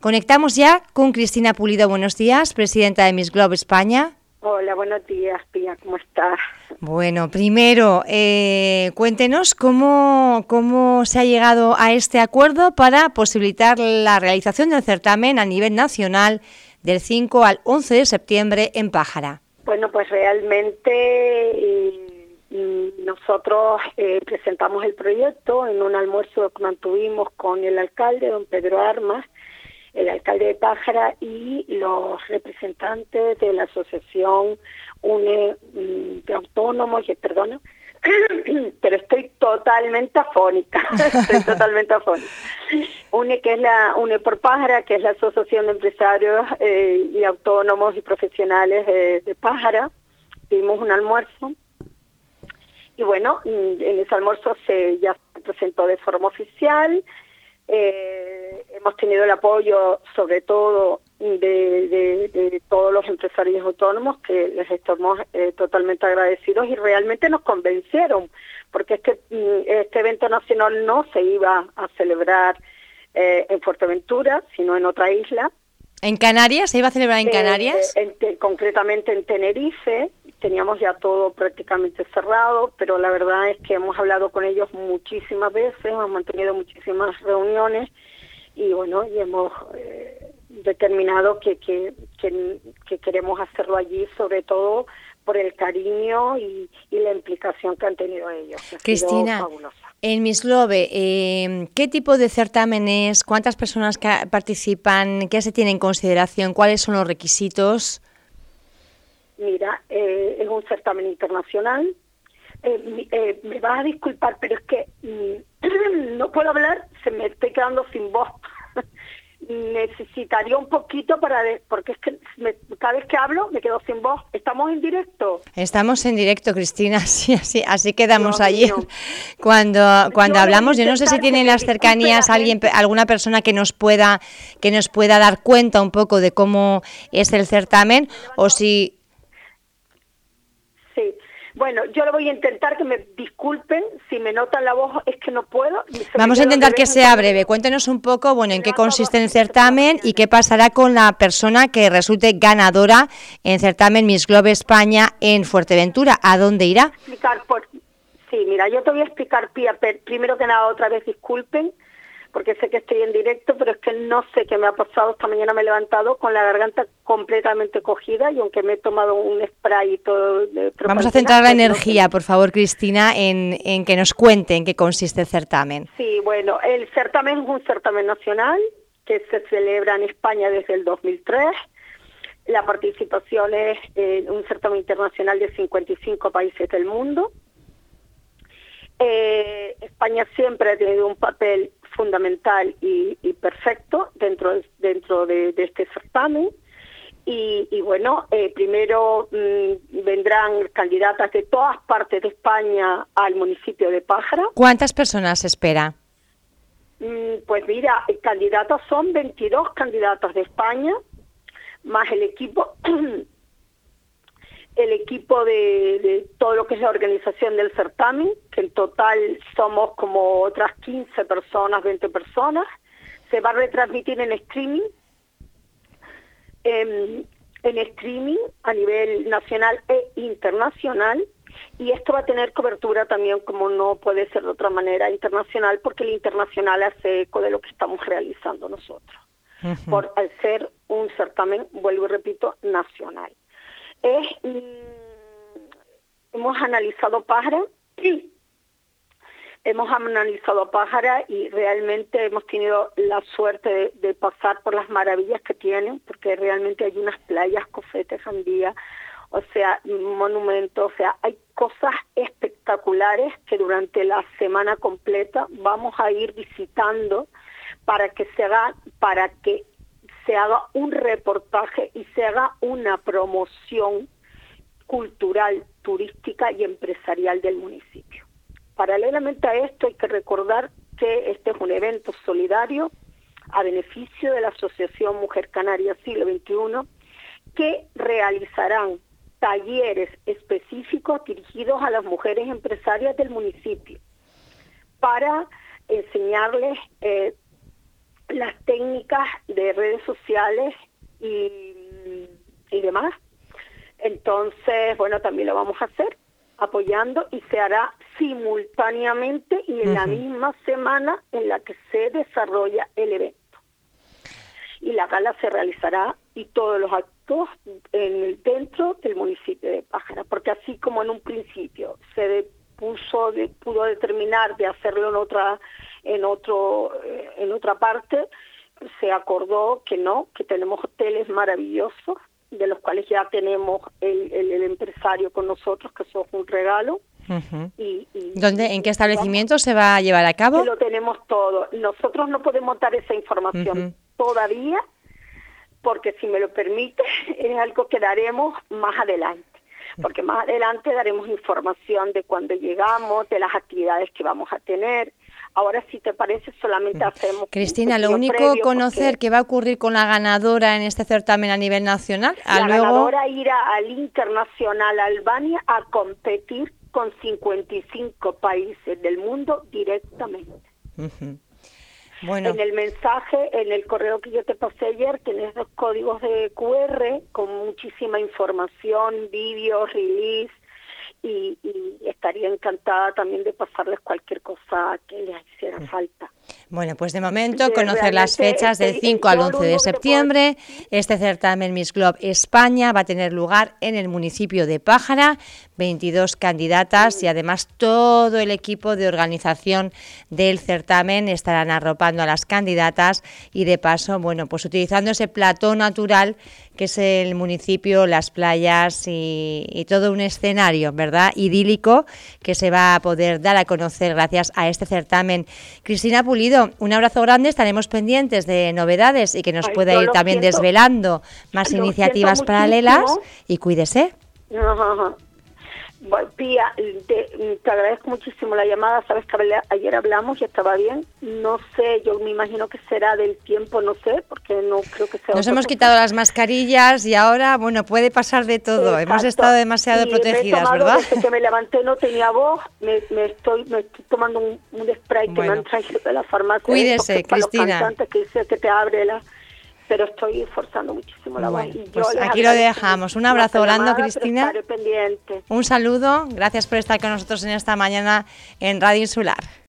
Conectamos ya con Cristina Pulido. Buenos días, presidenta de Miss Globe España. Hola, buenos días, Pía, ¿cómo estás? Bueno, primero, eh, cuéntenos cómo, cómo se ha llegado a este acuerdo para posibilitar la realización del certamen a nivel nacional del 5 al 11 de septiembre en Pájara. Bueno, pues realmente nosotros eh, presentamos el proyecto en un almuerzo que mantuvimos con el alcalde, don Pedro Armas, el alcalde de Pájara y los representantes de la asociación UNE mm, de Autónomos, perdona, pero estoy totalmente afónica, estoy totalmente afónica. UNE que es la UNE por Pájara, que es la asociación de empresarios eh, y autónomos y profesionales de, de Pájara, tuvimos un almuerzo y bueno, mm, en ese almuerzo se ya se presentó de forma oficial, eh, hemos tenido el apoyo sobre todo de, todos los empresarios autónomos que les estamos eh, totalmente agradecidos y realmente nos convencieron porque este, este evento nacional no se iba a celebrar eh, en Fuerteventura sino en otra isla ¿En Canarias? ¿Se iba a celebrar en Canarias? concretamente en Tenerife, teníamos ya todo prácticamente cerrado, pero la verdad es que hemos hablado con ellos muchísimas veces, hemos mantenido muchísimas reuniones y bueno, y hemos eh, determinado que, que, que, queremos hacerlo allí, sobre todo por el cariño y, la implicación que han tenido ellos. Cristina, en Miss Globe, em, ¿qué tipo de certámenes, cuántas personas participan, qué se tiene en consideración, cuáles son los requisitos? Mira, eh, es un certamen internacional. Eh, eh, me vas a disculpar, pero es que mm, no puedo hablar, se me estoy quedando sin voz. Necesitaría un poquito para... porque es que cada vez que hablo me quedo sin voz. ¿Estamos en directo? Estamos en directo, Cristina, sí, así, así quedamos ayer. Cuando, cuando hablamos, yo no sé si tienen las cercanías alguien, alguna persona que nos pueda que nos pueda dar cuenta un poco de cómo es el certamen o si bueno, yo lo voy a intentar que me disculpen si me notan la voz, es que no puedo. Vamos a intentar que sea breve. Cuéntenos un poco, bueno, en qué consiste el certamen y qué pasará con la persona que resulte ganadora en certamen Miss Globe España en Fuerteventura. ¿A dónde irá? Sí, mira, yo te voy a explicar, Pía, primero que nada, otra vez disculpen porque sé que estoy en directo, pero es que no sé qué me ha pasado. Esta mañana me he levantado con la garganta completamente cogida y aunque me he tomado un spray y todo... Vamos a centrar la pues energía, por favor, Cristina, en, en que nos cuente en qué consiste el certamen. Sí, bueno, el certamen es un certamen nacional que se celebra en España desde el 2003. La participación es en un certamen internacional de 55 países del mundo. Eh, España siempre ha tenido un papel fundamental y, perfecto dentro, dentro de, este certamen. Y, bueno, eh, primero mm, vendrán candidatas de todas partes de España al municipio de Pájara. ¿Cuántas personas espera? Mm, pues mira, candidatas son 22 candidatas de España, más el equipo el equipo de, todo lo que es la organización del certamen, que en total somos como otras 15 personas, 20 personas. Se va a retransmitir en streaming, en, streaming a nivel nacional e internacional. Y esto va a tener cobertura también, como no puede ser de otra manera, internacional, porque el internacional hace eco de lo que estamos realizando nosotros, por al ser un certamen, vuelvo y repito, nacional es, mm, hemos analizado pájara, hemos analizado pájara y realmente hemos tenido la suerte de, pasar por las maravillas que tienen, porque realmente hay unas playas, cofetes, andía, o sea, monumentos, o sea, hay cosas espectaculares que durante la semana completa vamos a ir visitando para que se haga, para que se haga un reportaje y se haga una promoción cultural, turística y empresarial del municipio. Paralelamente a esto hay que recordar que este es un evento solidario a beneficio de la Asociación Mujer Canaria Siglo XXI que realizarán talleres específicos dirigidos a las mujeres empresarias del municipio para enseñarles eh, las técnicas de redes sociales y, y demás. Entonces, bueno, también lo vamos a hacer apoyando y se hará simultáneamente y en la misma semana en la que se desarrolla el evento. Y la gala se realizará y todos los actos en el, dentro del municipio de Pájara, porque así como en un principio se puso, de, pudo determinar de hacerlo en otra, en otro, eh, en otra parte, se acordó que no, que tenemos hoteles maravillosos de los cuales ya tenemos el, el, empresario con nosotros, que eso es un regalo. y, ¿Dónde, ¿En qué establecimiento se va a llevar a cabo? Lo tenemos todo. Nosotros no podemos dar esa información todavía, porque si me lo permite, es algo que daremos más adelante. Porque más adelante daremos información de cuando llegamos, de las actividades que vamos a tener, Ahora, si te parece, solamente hacemos. Cristina, lo único conocer qué va a ocurrir con la ganadora en este certamen a nivel nacional. la ganadora irá al Internacional Albania a competir con 55 países del mundo directamente. Bueno. En el mensaje, en el correo que yo te pasé ayer, tenés dos códigos de QR con muchísima información, vídeos, release, y, estaría encantada también de pasarles cualquier cosa que les hiciera falta. Bueno, pues de momento conocer las fechas del 5 al 11 de septiembre. Este certamen Miss Globe España va a tener lugar en el municipio de Pájara, 22 candidatas y además todo el equipo de organización del certamen estarán arropando a las candidatas y de paso, bueno, pues utilizando ese plató natural que es el municipio, las playas y, todo un escenario, ¿verdad? Idílico que se va a poder dar a conocer gracias a este certamen. Cristina Pulido, un abrazo grande, estaremos pendientes de novedades y que nos pueda ir también desvelando más iniciativas paralelas y cuídese. Pía, te, agradezco muchísimo la llamada. Sabes que ayer hablamos y estaba bien. No sé, yo me imagino que será del tiempo, no sé, porque no creo que sea. Nos hemos quitado las mascarillas y ahora, bueno, puede pasar de todo. Hemos estado demasiado protegidas, ¿verdad? Desde que me levanté no tenía voz. Me, estoy, me estoy tomando un, spray que me han traído de la farmacia. Cuídese, Cristina. que dice que te abre la pero estoy esforzando muchísimo la voz. Pues aquí lo dejamos. Un abrazo grande, Cristina. Un saludo. Gracias por estar con nosotros en esta mañana en Radio Insular.